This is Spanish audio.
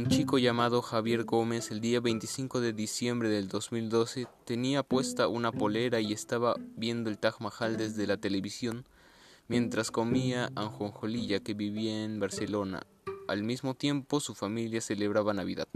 Un chico llamado Javier Gómez el día 25 de diciembre del 2012 tenía puesta una polera y estaba viendo el Taj Mahal desde la televisión mientras comía anjonjolilla que vivía en Barcelona. Al mismo tiempo su familia celebraba Navidad.